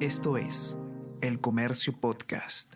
Esto es El Comercio Podcast.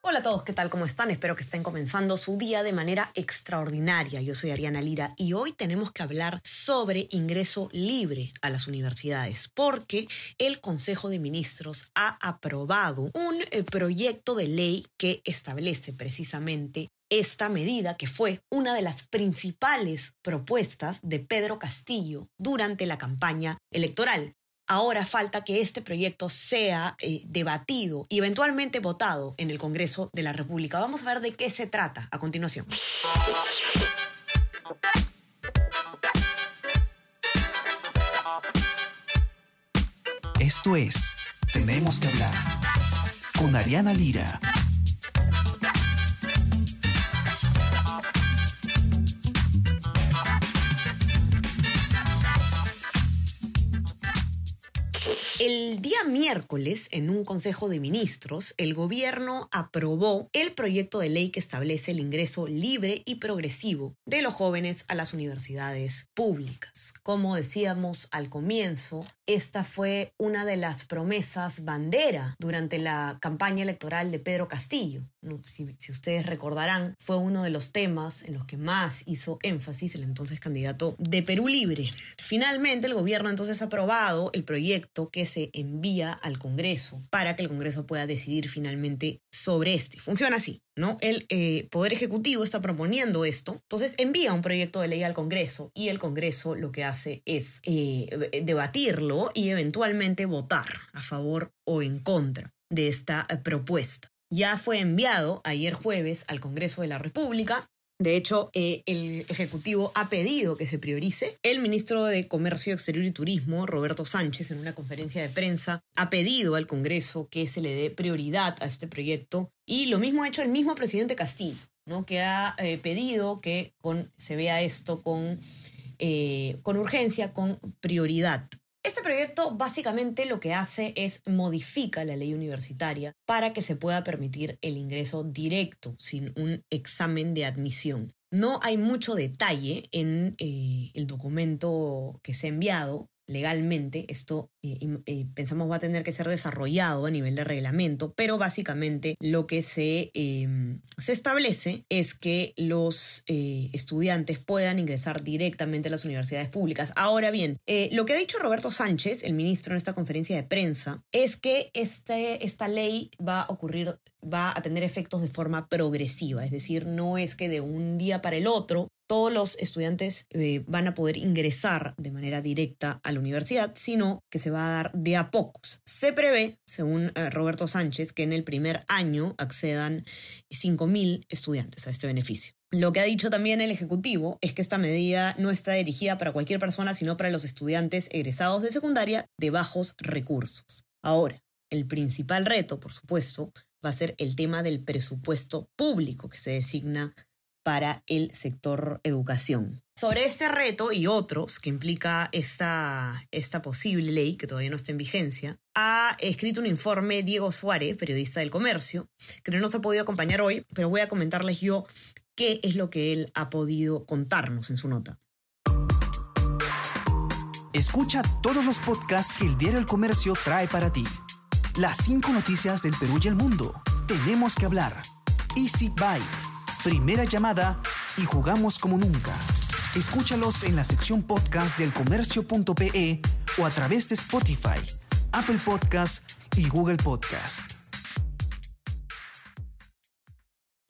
Hola a todos, ¿qué tal? ¿Cómo están? Espero que estén comenzando su día de manera extraordinaria. Yo soy Ariana Lira y hoy tenemos que hablar sobre ingreso libre a las universidades porque el Consejo de Ministros ha aprobado un eh, proyecto de ley que establece precisamente esta medida, que fue una de las principales propuestas de Pedro Castillo durante la campaña electoral. Ahora falta que este proyecto sea eh, debatido y eventualmente votado en el Congreso de la República. Vamos a ver de qué se trata a continuación. Esto es Tenemos que hablar con Ariana Lira. El día miércoles, en un Consejo de Ministros, el gobierno aprobó el proyecto de ley que establece el ingreso libre y progresivo de los jóvenes a las universidades públicas. Como decíamos al comienzo, esta fue una de las promesas bandera durante la campaña electoral de Pedro Castillo. Si, ustedes recordarán, fue uno de los temas en los que más hizo énfasis el entonces candidato de Perú Libre. Finalmente, el gobierno entonces ha aprobado el proyecto que se envía al Congreso para que el Congreso pueda decidir finalmente sobre este. Funciona así. ¿no? El eh, Poder Ejecutivo está proponiendo esto, entonces envía un proyecto de ley al Congreso y el Congreso lo que hace es eh, debatirlo y eventualmente votar a favor o en contra de esta eh, propuesta. Ya fue enviado ayer jueves al Congreso de la República de hecho, eh, el Ejecutivo ha pedido que se priorice. El ministro de Comercio Exterior y Turismo, Roberto Sánchez, en una conferencia de prensa, ha pedido al Congreso que se le dé prioridad a este proyecto. Y lo mismo ha hecho el mismo presidente Castillo, ¿no? que ha eh, pedido que se vea esto con, eh, con urgencia, con prioridad. Este proyecto básicamente lo que hace es modifica la ley universitaria para que se pueda permitir el ingreso directo sin un examen de admisión. No hay mucho detalle en eh, el documento que se ha enviado, legalmente. Esto eh, eh, pensamos va a tener que ser desarrollado a nivel de reglamento, pero básicamente lo que se, em, se establece es que los eh, estudiantes puedan ingresar directamente a las universidades públicas. Ahora bien, lo que ha dicho Roberto Sánchez, el ministro en esta conferencia de prensa, es que este, esta ley va a ocurrir, va a tener efectos de forma progresiva, es decir, no es que de un día para el otro todos los estudiantes eh, van a poder ingresar de manera directa a la universidad, sino que se va a dar de a pocos. Se prevé, según eh, Roberto Sánchez, que en el primer año accedan 5.000 estudiantes a este beneficio. Lo que ha dicho también el Ejecutivo es que esta medida no está dirigida para cualquier persona, sino para los estudiantes egresados de secundaria de bajos recursos. Ahora, el principal reto, por supuesto, va a ser el tema del presupuesto público que se designa para el sector educación. Sobre este reto y otros que implica esta, esta posible ley, que todavía no está en vigencia, ha escrito un informe Diego Suárez, periodista del comercio, que no nos ha podido acompañar hoy, pero voy a comentarles yo qué es lo que él ha podido contarnos en su nota. Escucha todos los podcasts que el Diario El Comercio trae para ti. Las cinco noticias del Perú y el mundo. Tenemos que hablar. Easy Byte primera llamada y jugamos como nunca. Escúchalos en la sección podcast del comercio.pe o a través de Spotify, Apple Podcast y Google Podcast.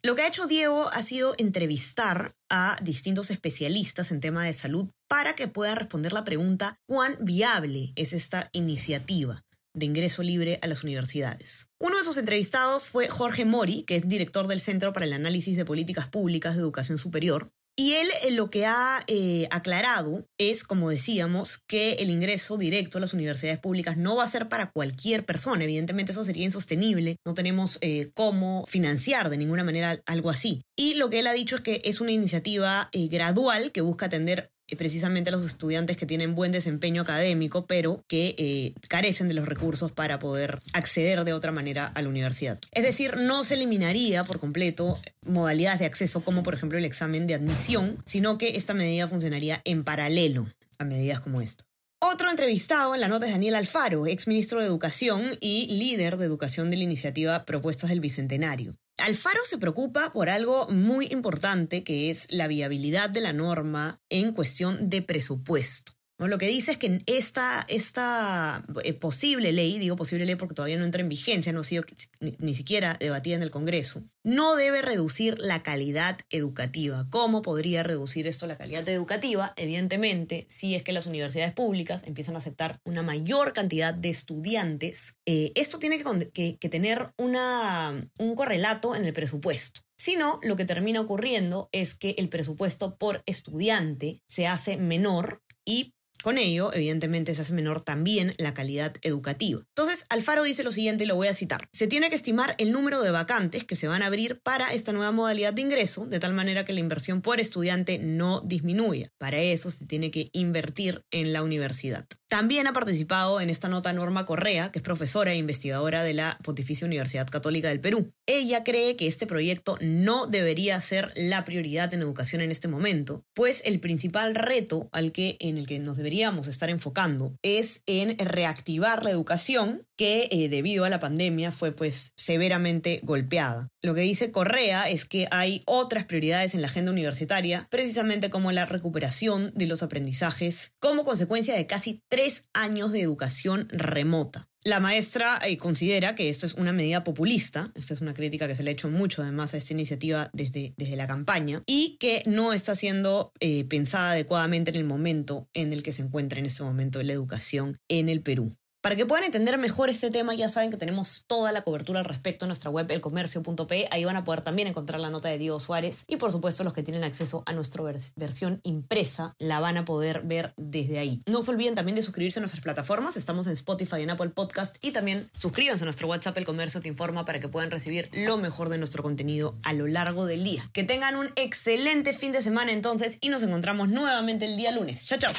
Lo que ha hecho Diego ha sido entrevistar a distintos especialistas en tema de salud para que puedan responder la pregunta cuán viable es esta iniciativa de ingreso libre a las universidades. Uno de sus entrevistados fue Jorge Mori, que es director del Centro para el Análisis de Políticas Públicas de Educación Superior, y él eh, lo que ha eh, aclarado es, como decíamos, que el ingreso directo a las universidades públicas no va a ser para cualquier persona. Evidentemente eso sería insostenible. No tenemos eh, cómo financiar de ninguna manera algo así. Y lo que él ha dicho es que es una iniciativa gradual que busca atender precisamente a los estudiantes que tienen buen desempeño académico, pero que carecen de los recursos para poder acceder de otra manera a la universidad. Es decir, no se eliminaría por completo modalidades de acceso como por ejemplo el examen de admisión, sino que esta medida funcionaría en paralelo a medidas como esta. Otro entrevistado en la nota es Daniel Alfaro, exministro de Educación y líder de educación de la iniciativa Propuestas del Bicentenario. Alfaro se preocupa por algo muy importante que es la viabilidad de la norma en cuestión de presupuesto. Lo que dice es que esta, esta eh, posible ley, digo posible ley porque todavía no entra en vigencia, no ha sido ni, siquiera debatida en el Congreso, no debe reducir la calidad educativa. ¿Cómo podría reducir esto la calidad educativa? Evidentemente, si es que las universidades públicas empiezan a aceptar una mayor cantidad de estudiantes, eh, esto tiene que, tener una, un correlato en el presupuesto. Si no, lo que termina ocurriendo es que el presupuesto por estudiante se hace menor y con ello, evidentemente, se hace menor también la calidad educativa. Entonces, Alfaro dice lo siguiente y lo voy a citar. Se tiene que estimar el número de vacantes que se van a abrir para esta nueva modalidad de ingreso, de tal manera que la inversión por estudiante no disminuya. Para eso se tiene que invertir en la universidad. También ha participado en esta nota Norma Correa, que es profesora e investigadora de la Pontificia Universidad Católica del Perú. Ella cree que este proyecto no debería ser la prioridad en educación en este momento, pues el principal reto al que, en el que nos deberíamos estar enfocando es en reactivar la educación que eh, debido a la pandemia fue pues severamente golpeada. Lo que dice Correa es que hay otras prioridades en la agenda universitaria, precisamente como la recuperación de los aprendizajes como consecuencia de casi tres años de educación remota. La maestra eh, considera que esto es una medida populista, esta es una crítica que se le ha hecho mucho además a esta iniciativa desde, desde la campaña, y que no está siendo eh, pensada adecuadamente en el momento en el que se encuentra en este momento la educación en el Perú. Para que puedan entender mejor este tema, ya saben que tenemos toda la cobertura al respecto en nuestra web elcomercio.pe. Ahí van a poder también encontrar la nota de Diego Suárez. Y por supuesto, los que tienen acceso a nuestra versión impresa la van a poder ver desde ahí. No se olviden también de suscribirse a nuestras plataformas. Estamos en Spotify, en Apple Podcast. Y también suscríbanse a nuestro WhatsApp El Comercio Te Informa para que puedan recibir lo mejor de nuestro contenido a lo largo del día. Que tengan un excelente fin de semana entonces y nos encontramos nuevamente el día lunes. Chao, chao.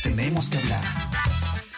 Tenemos que hablar